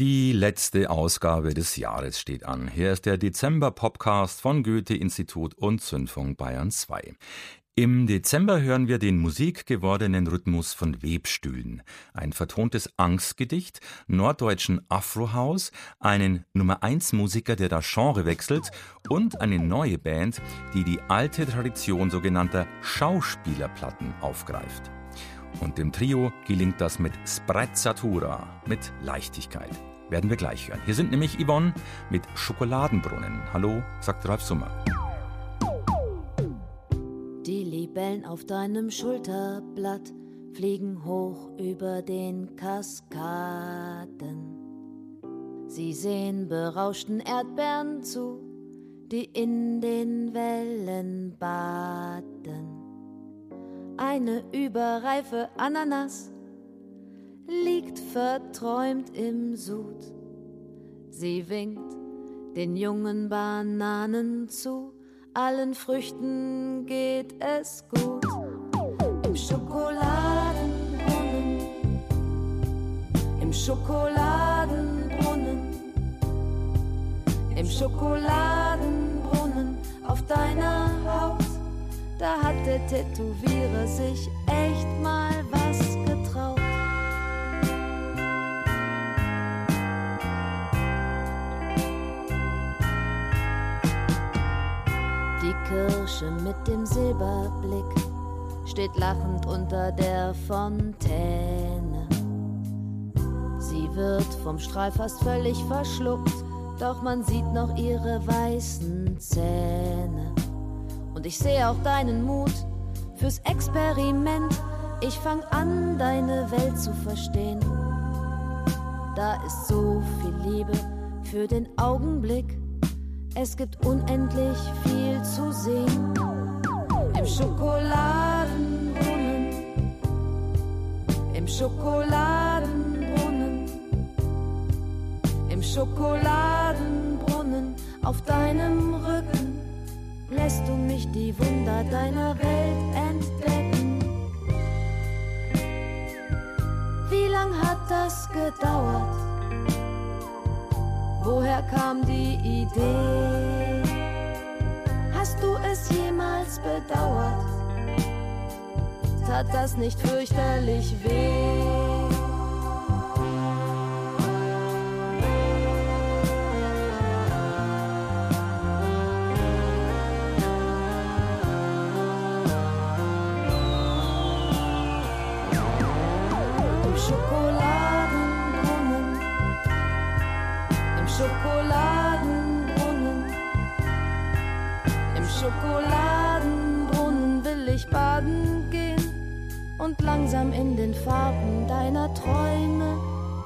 Die letzte Ausgabe des Jahres steht an. Hier ist der Dezember-Podcast von Goethe-Institut und Zündfunk Bayern 2. Im Dezember hören wir den musikgewordenen Rhythmus von Webstühlen, ein vertontes Angstgedicht, norddeutschen Afrohaus, einen Nummer-1-Musiker, der das Genre wechselt und eine neue Band, die die alte Tradition sogenannter Schauspielerplatten aufgreift. Und dem Trio gelingt das mit Sprezzatura, mit Leichtigkeit. Werden wir gleich hören. Hier sind nämlich Yvonne mit Schokoladenbrunnen. Hallo, sagt Ralf Summer. Die Libellen auf deinem Schulterblatt fliegen hoch über den Kaskaden. Sie sehen berauschten Erdbeeren zu, die in den Wellen baden. Eine überreife Ananas liegt verträumt im Sud. Sie winkt den jungen Bananen zu, allen Früchten geht es gut. Im Schokoladenbrunnen, im Schokoladenbrunnen, im Schokoladenbrunnen auf deiner Haut da hat der Tätowierer sich echt mal Kirsche mit dem Silberblick steht lachend unter der Fontäne. Sie wird vom Strahl fast völlig verschluckt, doch man sieht noch ihre weißen Zähne. Und ich sehe auch deinen Mut fürs Experiment. Ich fang an, deine Welt zu verstehen. Da ist so viel Liebe für den Augenblick. Es gibt unendlich viel zu sehen. Im Schokoladenbrunnen, im Schokoladenbrunnen, im Schokoladenbrunnen auf deinem Rücken lässt du mich die Wunder deiner Welt entdecken. Wie lang hat das gedauert? Woher kam die Idee? Hast du es jemals bedauert? Tat das nicht fürchterlich weh? Langsam in den Farben deiner Träume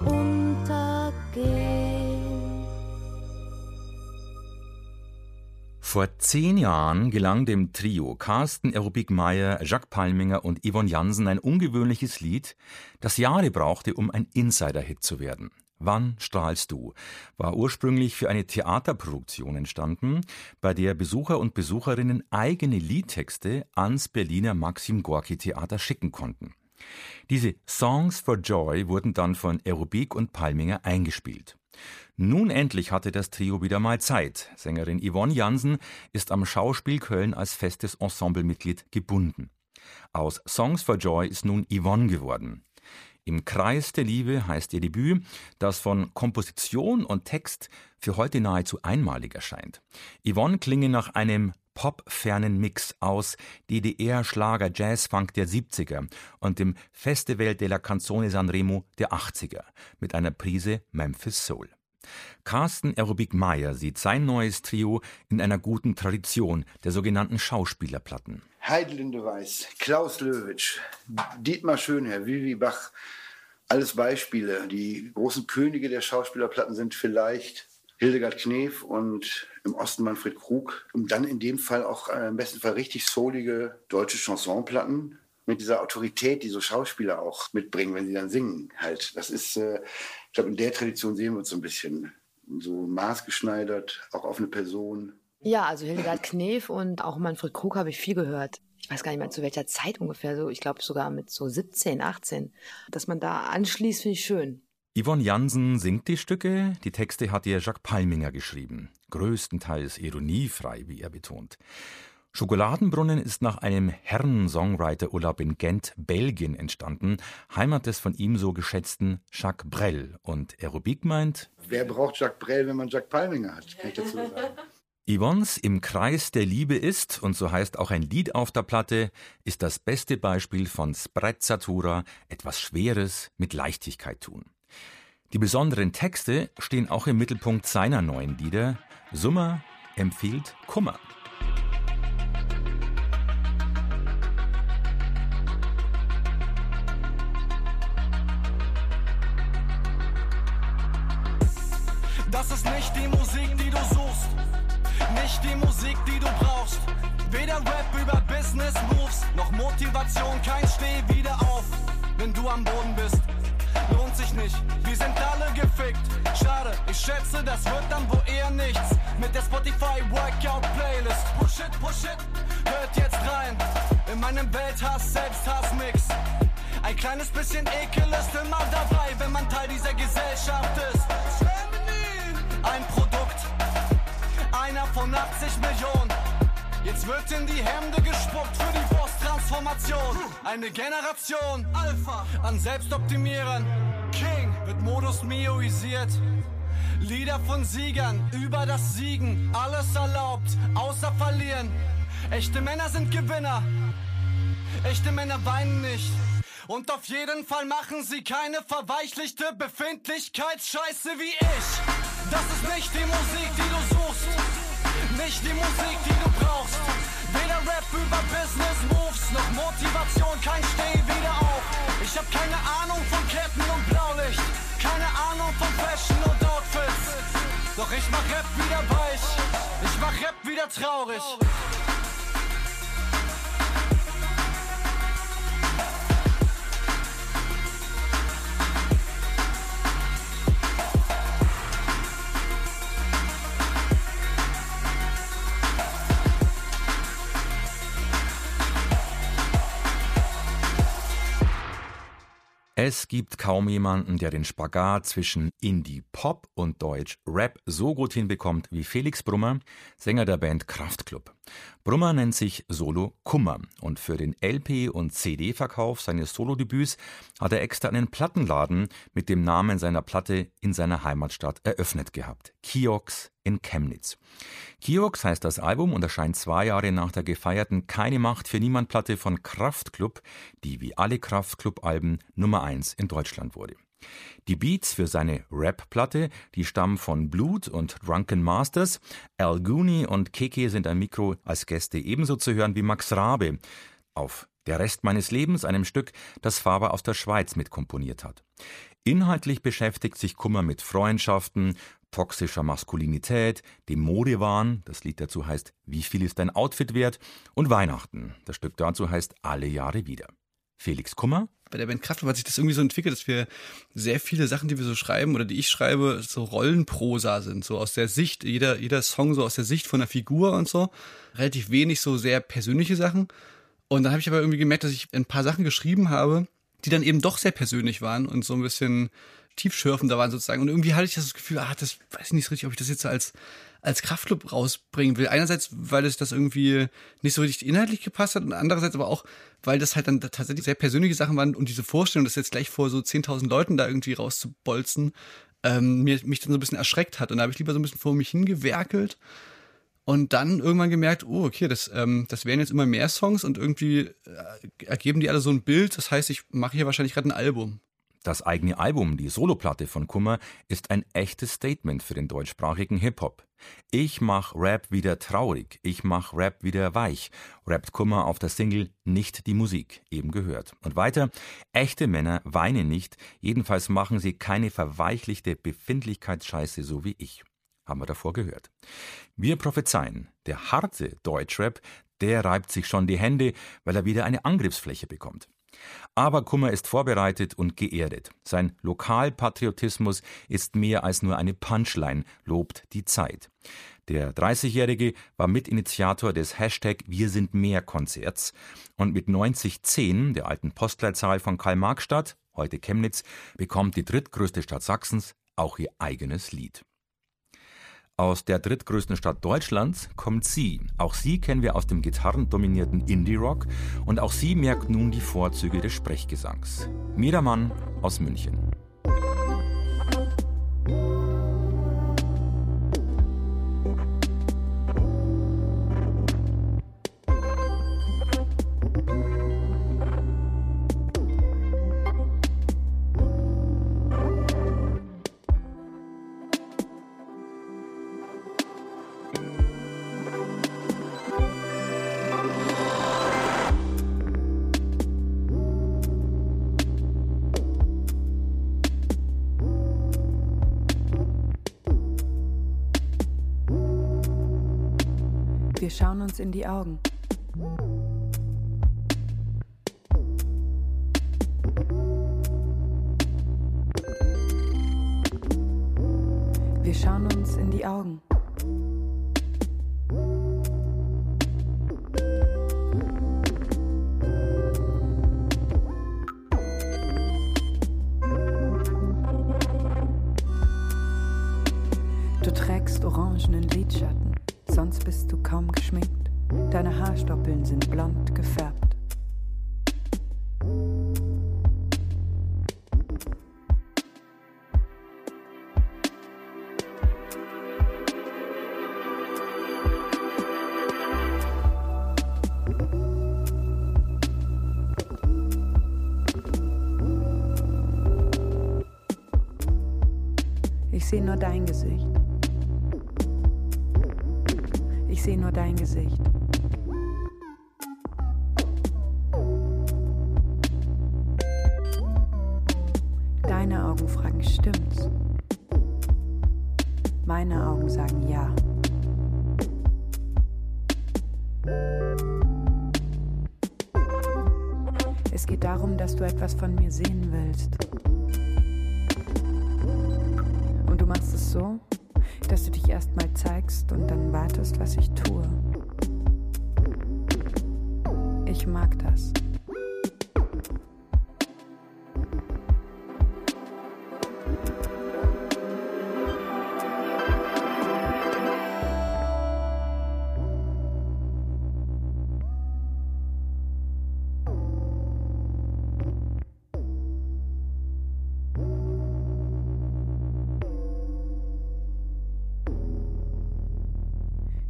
untergehen. Vor zehn Jahren gelang dem Trio Carsten Aerobik Meyer, Jacques Palminger und Yvonne Jansen ein ungewöhnliches Lied, das Jahre brauchte, um ein Insider-Hit zu werden. Wann strahlst du war ursprünglich für eine Theaterproduktion entstanden, bei der Besucher und Besucherinnen eigene Liedtexte ans Berliner Maxim Gorki Theater schicken konnten. Diese Songs for Joy wurden dann von Aerobik und Palminger eingespielt. Nun endlich hatte das Trio wieder mal Zeit. Sängerin Yvonne Jansen ist am Schauspiel Köln als festes Ensemblemitglied gebunden. Aus Songs for Joy ist nun Yvonne geworden. Im Kreis der Liebe heißt ihr Debüt, das von Komposition und Text für heute nahezu einmalig erscheint. Yvonne klinge nach einem popfernen Mix aus DDR-Schlager Jazz-Funk der 70er und dem Festival della Canzone Sanremo der 80er mit einer Prise Memphis Soul. Carsten Aerobik Meyer sieht sein neues Trio in einer guten Tradition der sogenannten Schauspielerplatten. Heidelinde Weiß, Klaus Löwitsch, Dietmar Schönherr, Vivi Bach, alles Beispiele. Die großen Könige der Schauspielerplatten sind vielleicht Hildegard Knef und im Osten Manfred Krug. Und dann in dem Fall auch äh, im besten Fall richtig soulige deutsche Chansonplatten mit dieser Autorität, die so Schauspieler auch mitbringen, wenn sie dann singen. Halt, das ist, äh, ich glaube, in der Tradition sehen wir uns so ein bisschen so maßgeschneidert, auch auf eine Person. Ja, also Hildegard Knef und auch Manfred Krug habe ich viel gehört. Ich weiß gar nicht mehr zu welcher Zeit ungefähr, so ich glaube sogar mit so 17, 18. Dass man da anschließt, finde ich schön. Yvonne Jansen singt die Stücke, die Texte hat ihr Jacques Palminger geschrieben. Größtenteils ironiefrei, wie er betont. Schokoladenbrunnen ist nach einem Herren-Songwriter-Urlaub in Gent, Belgien entstanden, Heimat des von ihm so geschätzten Jacques Brel. Und Aerobik meint... Wer braucht Jacques Brel, wenn man Jacques Palminger hat, kann ich dazu sagen. Yvonne's Im Kreis der Liebe ist, und so heißt auch ein Lied auf der Platte, ist das beste Beispiel von Sprezzatura, etwas Schweres mit Leichtigkeit tun. Die besonderen Texte stehen auch im Mittelpunkt seiner neuen Lieder. Summer empfiehlt Kummer. Das ist nicht die Musik, die du suchst. Nicht die Musik, die du brauchst. Weder Rap über Business Moves, noch Motivation, kein Steh wieder auf. Wenn du am Boden bist, lohnt sich nicht. Wir sind alle gefickt. Schade, ich schätze, das wird dann wohl eher nichts. Mit der Spotify Workout Playlist. Push it, push it, hört jetzt rein. In meinem Welthass, Selbsthass-Mix. Ein kleines bisschen Ekel ist immer dabei, wenn man Teil dieser Gesellschaft ist. Ein Produkt, einer von 80 Millionen. Jetzt wird in die Hemde gespuckt für die Boss-Transformation. Eine Generation Alpha an Selbstoptimieren. Wird Modus Mioisiert. Lieder von Siegern über das Siegen. Alles erlaubt, außer verlieren. Echte Männer sind Gewinner. Echte Männer weinen nicht. Und auf jeden Fall machen sie keine verweichlichte Befindlichkeitsscheiße wie ich. Das ist nicht die Musik, die du suchst. Nicht die Musik, die du brauchst. Weder Rap über Business Moves, noch Motivation, kein Steh wieder auf. Ich hab keine Ahnung von Ketten und Blaulicht. Keine Ahnung von Fashion und Outfits. Doch ich mach Rap wieder weich. Ich mach Rap wieder traurig. Es gibt kaum jemanden, der den Spagat zwischen Indie-Pop und Deutsch-Rap so gut hinbekommt wie Felix Brummer, Sänger der Band Kraftklub. Brummer nennt sich Solo Kummer und für den LP- und CD-Verkauf seines Solodebüts hat er extra einen Plattenladen mit dem Namen seiner Platte in seiner Heimatstadt eröffnet gehabt. Kiox in Chemnitz. Kiox heißt das Album und erscheint zwei Jahre nach der gefeierten Keine Macht für Niemand Platte von Kraftklub, die wie alle Kraftklub-Alben Nummer eins in Deutschland wurde. Die Beats für seine Rap-Platte, die stammen von Blut und Drunken Masters. Al Gooney und Keke sind am Mikro als Gäste ebenso zu hören wie Max Rabe. Auf Der Rest meines Lebens, einem Stück, das Faber aus der Schweiz mitkomponiert hat. Inhaltlich beschäftigt sich Kummer mit Freundschaften, toxischer Maskulinität, dem Modewahn, das Lied dazu heißt Wie viel ist dein Outfit wert? und Weihnachten, das Stück dazu heißt Alle Jahre wieder. Felix Kummer? Bei der Band Kraftwerk hat sich das irgendwie so entwickelt, dass wir sehr viele Sachen, die wir so schreiben oder die ich schreibe, so Rollenprosa sind, so aus der Sicht, jeder, jeder Song so aus der Sicht von der Figur und so. Relativ wenig so sehr persönliche Sachen. Und dann habe ich aber irgendwie gemerkt, dass ich ein paar Sachen geschrieben habe, die dann eben doch sehr persönlich waren und so ein bisschen tiefschürfender waren sozusagen. Und irgendwie hatte ich das Gefühl, ah, das weiß ich nicht so richtig, ob ich das jetzt als, als Kraftclub rausbringen will. Einerseits, weil es das irgendwie nicht so richtig inhaltlich gepasst hat und andererseits aber auch, weil das halt dann tatsächlich sehr persönliche Sachen waren und diese Vorstellung, das jetzt gleich vor so 10.000 Leuten da irgendwie rauszubolzen, ähm, mich dann so ein bisschen erschreckt hat. Und da habe ich lieber so ein bisschen vor mich hingewerkelt und dann irgendwann gemerkt, oh, okay, das, ähm, das wären jetzt immer mehr Songs und irgendwie äh, ergeben die alle so ein Bild. Das heißt, ich mache hier wahrscheinlich gerade ein Album. Das eigene Album, die Soloplatte von Kummer, ist ein echtes Statement für den deutschsprachigen Hip-Hop. Ich mach Rap wieder traurig, ich mach Rap wieder weich, rappt Kummer auf der Single Nicht die Musik, eben gehört. Und weiter, echte Männer weinen nicht, jedenfalls machen sie keine verweichlichte Befindlichkeitsscheiße so wie ich. Haben wir davor gehört. Wir prophezeien, der harte Deutschrap, der reibt sich schon die Hände, weil er wieder eine Angriffsfläche bekommt. Aber Kummer ist vorbereitet und geerdet. Sein Lokalpatriotismus ist mehr als nur eine Punchline, lobt die Zeit. Der 30-Jährige war Mitinitiator des Hashtag Wir sind mehr Konzerts und mit 9010, der alten Postleitzahl von Karl-Marx-Stadt, heute Chemnitz, bekommt die drittgrößte Stadt Sachsens auch ihr eigenes Lied. Aus der drittgrößten Stadt Deutschlands kommt sie. Auch sie kennen wir aus dem gitarrendominierten Indie-Rock und auch sie merkt nun die Vorzüge des Sprechgesangs. Miedermann aus München. Schauen uns in die Augen. Wir schauen uns in die Augen. Du trägst orangenen Lidschatten sonst bist du kaum geschminkt. Deine Haarstoppeln sind blond gefärbt. Gesicht. Deine Augen fragen, stimmt's? Meine Augen sagen ja. Es geht darum, dass du etwas von mir sehen willst. Und du machst es so, dass du dich erstmal zeigst und dann wartest, was ich tue. Ich mag das.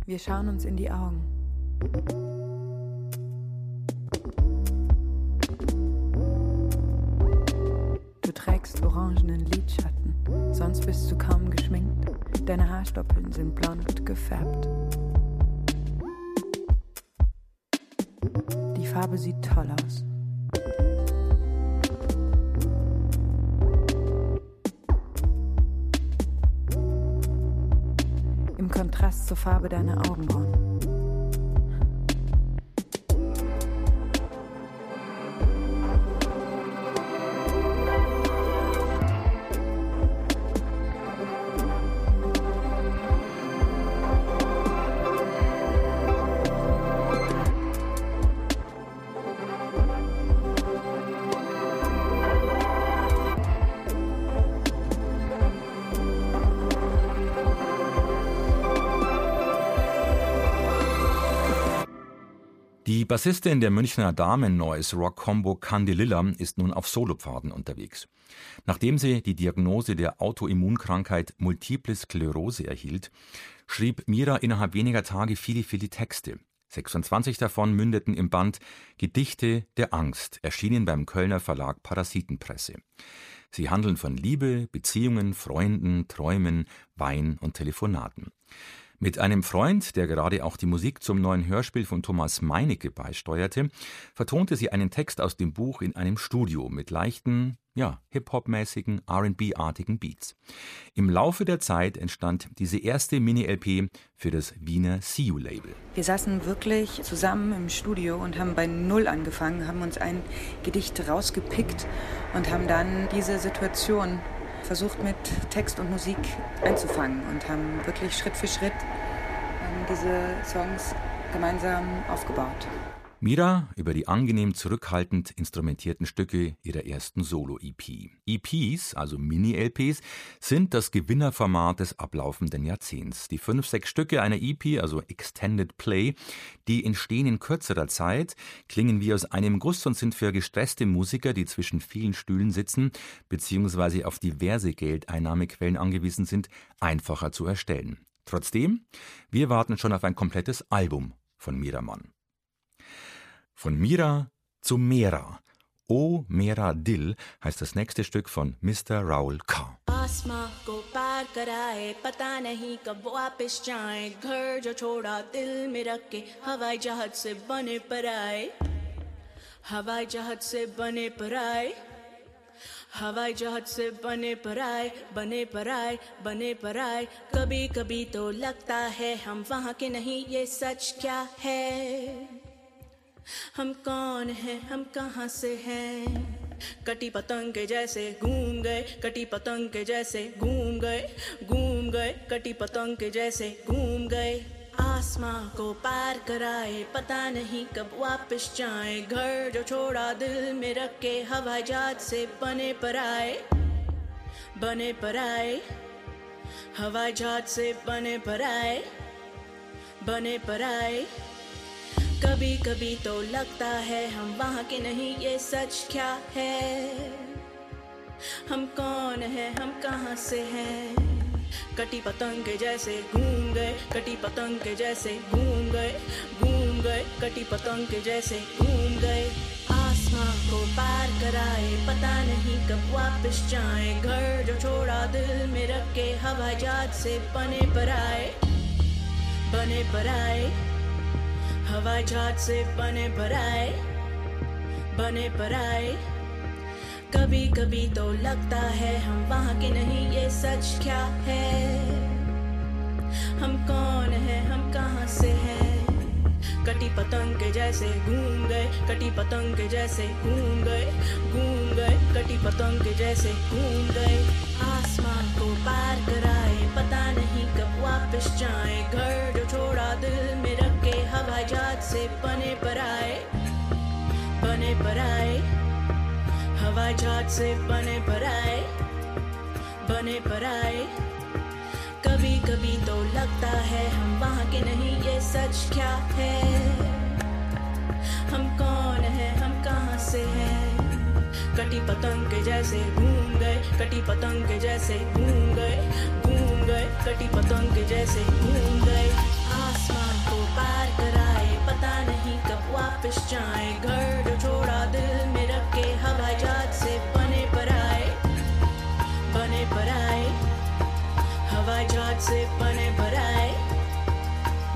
Wir schauen uns in die Augen. Gefärbt. Die Farbe sieht toll aus. Im Kontrast zur Farbe deiner Augenbrauen. Bassistin der Münchner Damen-Noise-Rock-Combo Candelilla ist nun auf Solopfaden unterwegs. Nachdem sie die Diagnose der Autoimmunkrankheit Multiple Sklerose erhielt, schrieb Mira innerhalb weniger Tage viele, viele Texte. 26 davon mündeten im Band Gedichte der Angst, erschienen beim Kölner Verlag Parasitenpresse. Sie handeln von Liebe, Beziehungen, Freunden, Träumen, Wein und Telefonaten. Mit einem Freund, der gerade auch die Musik zum neuen Hörspiel von Thomas Meinecke beisteuerte, vertonte sie einen Text aus dem Buch in einem Studio mit leichten, ja, Hip-Hop-mäßigen, R&B-artigen Beats. Im Laufe der Zeit entstand diese erste Mini-LP für das Wiener See You Label. Wir saßen wirklich zusammen im Studio und haben bei Null angefangen, haben uns ein Gedicht rausgepickt und haben dann diese Situation versucht mit Text und Musik einzufangen und haben wirklich Schritt für Schritt ähm, diese Songs gemeinsam aufgebaut. Mira über die angenehm zurückhaltend instrumentierten Stücke ihrer ersten Solo-EP. EPs, also Mini-LPs, sind das Gewinnerformat des ablaufenden Jahrzehnts. Die fünf, sechs Stücke einer EP, also Extended Play, die entstehen in kürzerer Zeit, klingen wie aus einem Guss und sind für gestresste Musiker, die zwischen vielen Stühlen sitzen, beziehungsweise auf diverse Geldeinnahmequellen angewiesen sind, einfacher zu erstellen. Trotzdem, wir warten schon auf ein komplettes Album von Miramann. Von Mira zu Mera. O Mera Dil heißt das nächste Stück von Mr. Raoul K. आसमां को पार कराए पता नहीं कब वापस जाए घर जो छोड़ा दिल में रख के हवाई जहाज़ से बने पर आए हवाई जहाज़ से बने पर आए हवाई जहाज़ से बने पर आए बने पर आए बने पर आए कभी कभी तो लगता है हम वहाँ के नहीं ये सच क्या है हम कौन हैं? हम कहाँ से हैं? कटी पतंग के जैसे घूम गए, कटी पतंग के जैसे घूम गए घूम गए, कटी पतंग के जैसे घूम गए। आसमां को पार कराए, पता नहीं कब वापस जाए। घर जो छोड़ा दिल में रख के हवाई जहाज़ से बने पर आए, बने पर आए। हवाई जहाज़ से बने पर आए, बने पर आए। कभी कभी तो लगता है हम वहाँ के नहीं, ये सच क्या है? हम कौन है, हम कहाँ से हैं? कटी पतंग के जैसे घूम गए, कटी पतंग के जैसे घूम गए घूम गए, कटी पतंग के जैसे घूम गए। आसमां को पार कराए, पता नहीं कब वापस जाए। घर जो छोड़ा दिल में रख के, हवाई जहाज़ से बने पर आए, बने पर आए। हवाई जहाज़ से बने भराए बने पराए कभी कभी तो लगता है हम वहाँ के नहीं, ये सच क्या है? हम कौन है, हम कहाँ से हैं? कटी पतंग के जैसे घूम गए, कटी पतंग के जैसे घूम गए घूम गए, कटी पतंग के जैसे घूम गए। आसमान को पार कराए, पता नहीं कब वापस जाए, घर जो छोड़ा दिल में से बने पर आए बने पर आए हवाई जहाज़ से बने पर आए बने पर आए कभी कभी तो लगता है हम वहाँ के नहीं, ये सच क्या है? हम कौन है, हम कहाँ से हैं? कटी पतंग के जैसे घूम गए, कटी पतंग के जैसे घूम गए घूम गए। कटी पतंग के जैसे घूम से बने पर आए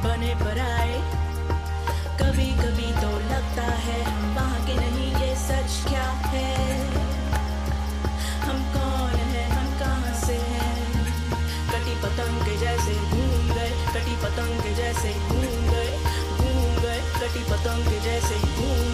बने पर आए कभी कभी तो लगता है हम वहाँ के नहीं, ये सच क्या है? हम कौन है, हम कहाँ से हैं? कटी पतंग जैसे घूम गए, कटी पतंग जैसे घूम गए घूम गए। कटी पतंग जैसे घूम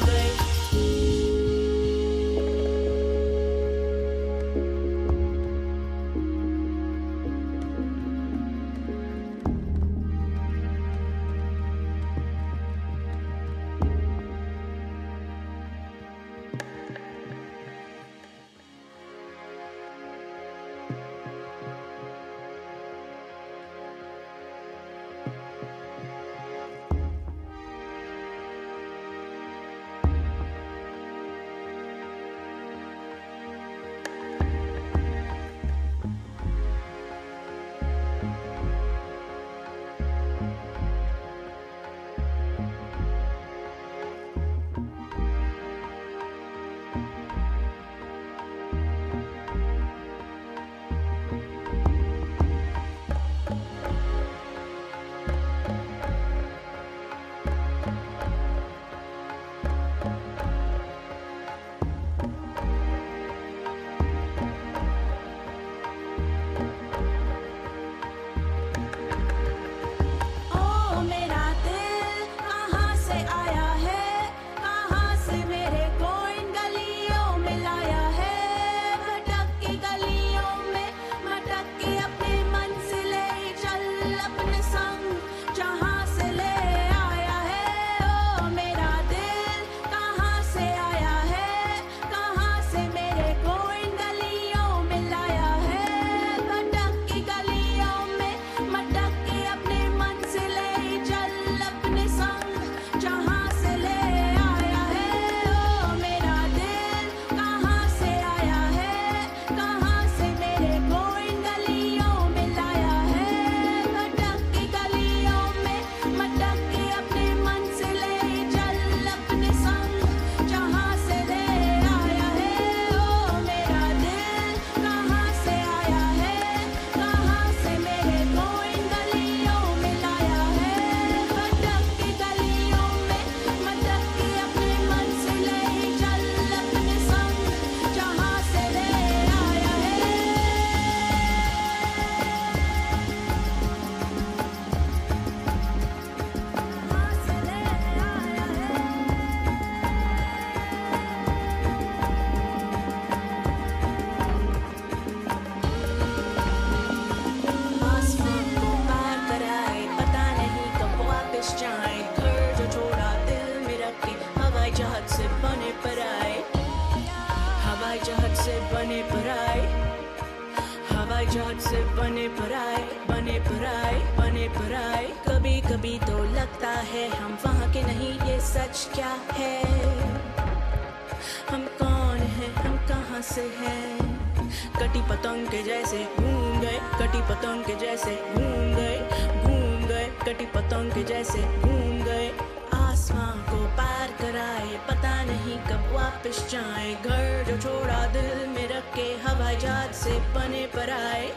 कटी पतंग जैसे घूम गए। आसमां को पार कराए, पता नहीं कब वापस जाए। घर जो छोड़ा दिल में रख के हवाई जहाज़ से बने पर आए।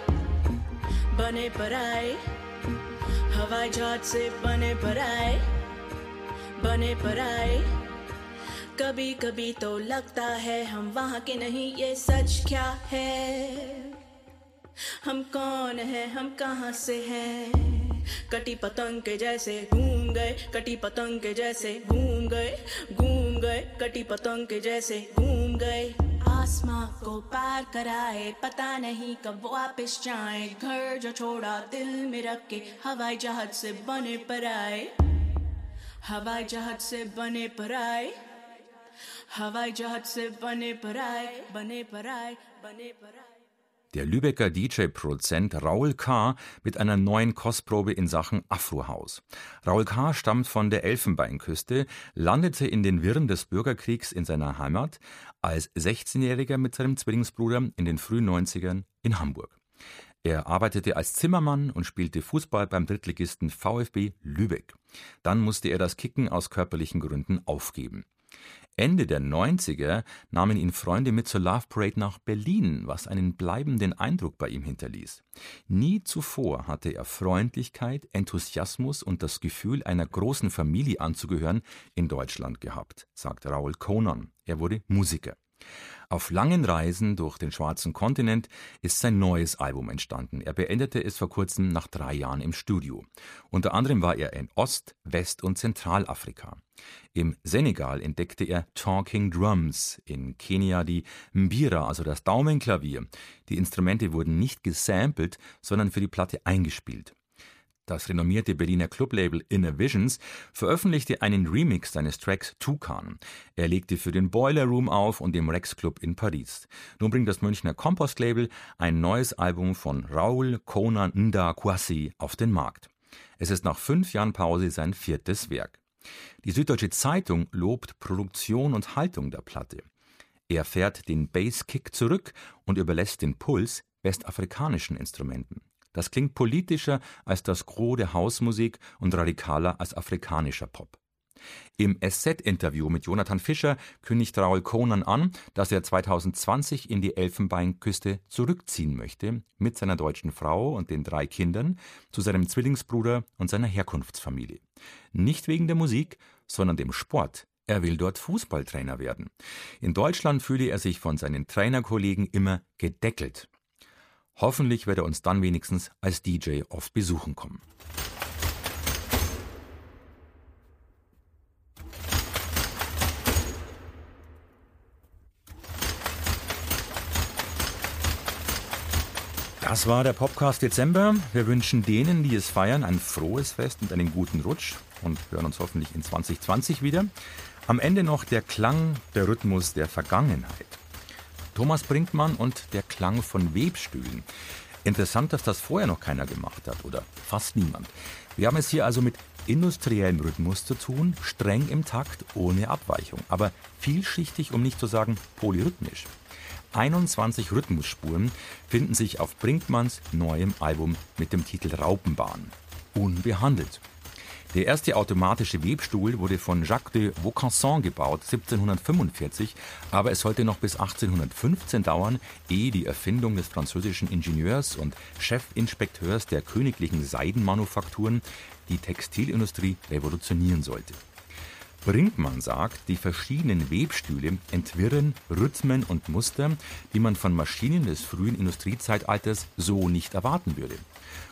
बने पर आए। हवाई जहाज़ से बने पर आए। बने पर आए। कभी कभी तो लगता है हम वहाँ के नहीं, ये सच क्या है? हम कौन है? हम कहाँ से हैं? कटी पतंग के जैसे घूम गए, कटी पतंग के जैसे घूम गए घूम गए, कटी पतंग के जैसे घूम गए। आसमां को पार कराए, पता नहीं कब वापस जाए। घर जो छोड़ा दिल में रख के, हवाई जहाज़ से बने पर आए। हवाई जहाज़ से बने पर आए। हवाई जहाज़ से बने पर आए, बने पर आए, बने पर आए। Der Lübecker DJ-Produzent Raul K. mit einer neuen Kostprobe in Sachen Afrohaus. Raul K. stammt von der Elfenbeinküste, landete in den Wirren des Bürgerkriegs in seiner Heimat, als 16-Jähriger mit seinem Zwillingsbruder in den frühen 90ern in Hamburg. Er arbeitete als Zimmermann und spielte Fußball beim Drittligisten VfB Lübeck. Dann musste er das Kicken aus körperlichen Gründen aufgeben. Ende der 90er nahmen ihn Freunde mit zur Love Parade nach Berlin, was einen bleibenden Eindruck bei ihm hinterließ. Nie zuvor hatte er Freundlichkeit, Enthusiasmus und das Gefühl, einer großen Familie anzugehören, in Deutschland gehabt, sagt Raoul Conan. Er wurde Musiker. Auf langen Reisen durch den schwarzen Kontinent ist sein neues Album entstanden. Er beendete es vor kurzem nach drei Jahren im Studio. Unter anderem war er in Ost-, West- und Zentralafrika. Im Senegal entdeckte er Talking Drums, in Kenia die Mbira, also das Daumenklavier. Die Instrumente wurden nicht gesampelt, sondern für die Platte eingespielt. Das renommierte Berliner Clublabel Inner Visions veröffentlichte einen Remix seines Tracks Tukan. Er legte für den Boiler Room auf und dem Rex Club in Paris. Nun bringt das Münchner Compost Label ein neues Album von Raoul Conan Nda Kwasi auf den Markt. Es ist nach fünf Jahren Pause sein viertes Werk. Die Süddeutsche Zeitung lobt Produktion und Haltung der Platte. Er fährt den Basskick zurück und überlässt den Puls westafrikanischen Instrumenten. Das klingt politischer als das Gros der Hausmusik und radikaler als afrikanischer Pop. Im SZ-Interview mit Jonathan Fischer kündigt Raoul Conan an, dass er 2020 in die Elfenbeinküste zurückziehen möchte, mit seiner deutschen Frau und den drei Kindern, zu seinem Zwillingsbruder und seiner Herkunftsfamilie. Nicht wegen der Musik, sondern dem Sport. Er will dort Fußballtrainer werden. In Deutschland fühle er sich von seinen Trainerkollegen immer gedeckelt. Hoffentlich wird er uns dann wenigstens als DJ oft besuchen kommen. Das war der Podcast Dezember. Wir wünschen denen, die es feiern, ein frohes Fest und einen guten Rutsch und hören uns hoffentlich in 2020 wieder. Am Ende noch der Klang, der Rhythmus der Vergangenheit. Thomas Brinkmann und der Klang von Webstühlen. Interessant, dass das vorher noch keiner gemacht hat oder fast niemand. Wir haben es hier also mit industriellem Rhythmus zu tun, streng im Takt, ohne Abweichung, aber vielschichtig, um nicht zu sagen polyrhythmisch. 21 Rhythmusspuren finden sich auf Brinkmanns neuem Album mit dem Titel Raupenbahn. Unbehandelt. Der erste automatische Webstuhl wurde von Jacques de Vaucanson gebaut, 1745, aber es sollte noch bis 1815 dauern, ehe die Erfindung des französischen Ingenieurs und Chefinspekteurs der königlichen Seidenmanufakturen die Textilindustrie revolutionieren sollte. Brinkmann sagt, die verschiedenen Webstühle entwirren Rhythmen und Muster, die man von Maschinen des frühen Industriezeitalters so nicht erwarten würde.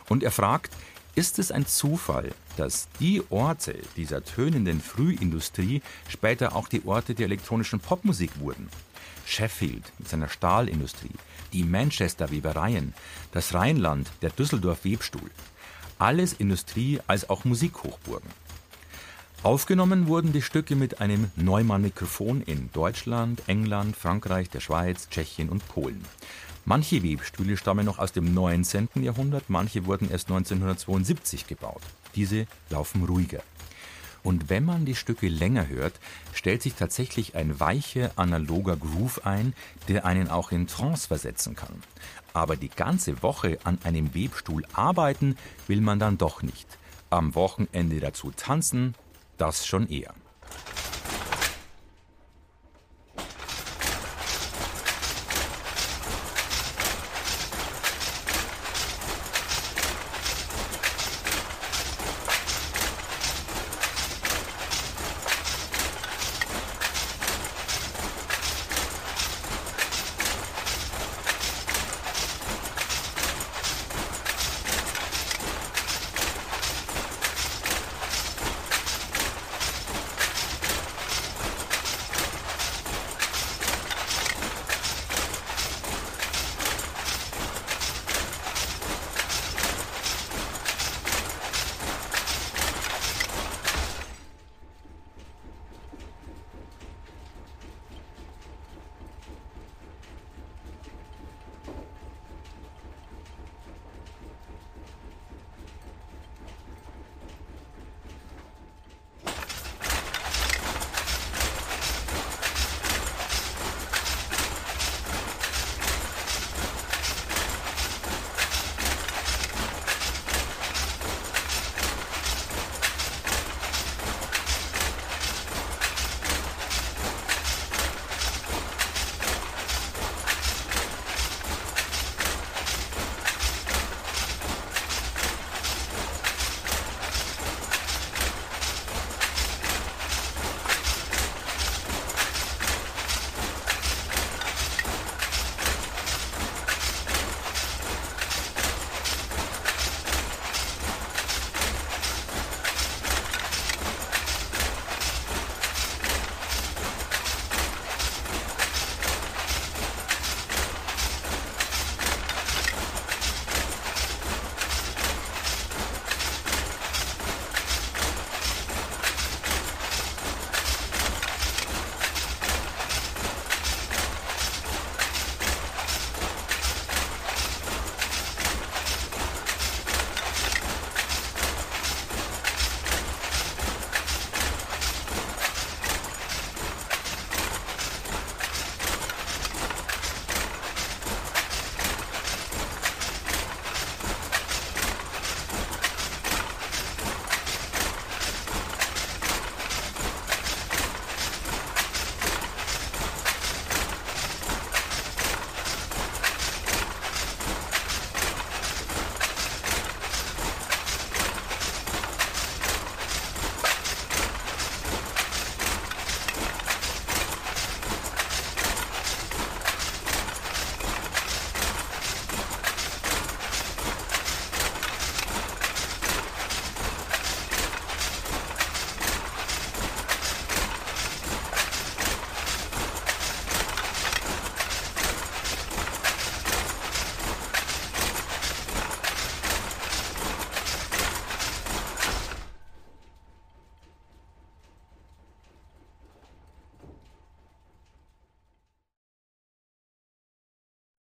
Und er fragt, ist es ein Zufall, dass die Orte dieser tönenden Frühindustrie später auch die Orte der elektronischen Popmusik wurden? Sheffield mit seiner Stahlindustrie, die Manchester Webereien, das Rheinland, der Düsseldorf Webstuhl. Alles Industrie als auch Musikhochburgen. Aufgenommen wurden die Stücke mit einem Neumann-Mikrofon in Deutschland, England, Frankreich, der Schweiz, Tschechien und Polen. Manche Webstühle stammen noch aus dem 19. Jahrhundert, manche wurden erst 1972 gebaut. Diese laufen ruhiger. Und wenn man die Stücke länger hört, stellt sich tatsächlich ein weicher, analoger Groove ein, der einen auch in Trance versetzen kann. Aber die ganze Woche an einem Webstuhl arbeiten will man dann doch nicht. Am Wochenende dazu tanzen, das schon eher.